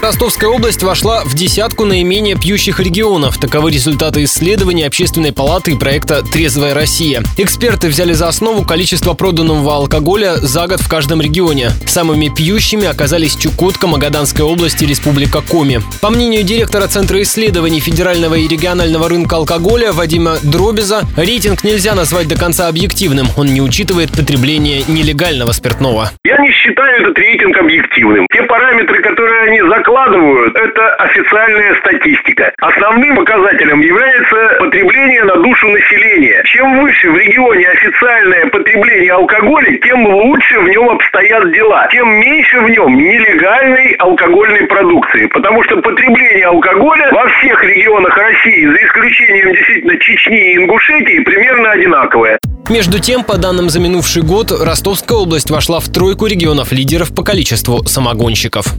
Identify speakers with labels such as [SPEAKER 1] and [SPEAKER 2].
[SPEAKER 1] Ростовская область вошла в десятку наименее пьющих регионов. Таковы результаты исследований Общественной палаты и проекта «Трезвая Россия». Эксперты взяли за основу количество проданного алкоголя за год в каждом регионе. Самыми пьющими оказались Чукотка, Магаданская область и Республика Коми. По мнению директора Центра исследований федерального и регионального рынка алкоголя Вадима Дробиза, рейтинг нельзя назвать до конца объективным. Он не учитывает потребление нелегального спиртного.
[SPEAKER 2] Я не считаю этот рейтинг объективным. Те параметры, которые они закладывают, это официальная статистика. Основным показателем является потребление на душу населения. Чем выше в регионе официальное потребление алкоголя, тем лучше в нем обстоят дела. Тем меньше в нем нелегальной алкогольной продукции. Потому что потребление алкоголя во всех регионах России, за исключением действительно Чечни и Ингушетии, примерно одинаковое.
[SPEAKER 1] Между тем, по данным за минувший год, Ростовская область вошла в тройку регионов лидеров по количеству самогонщиков.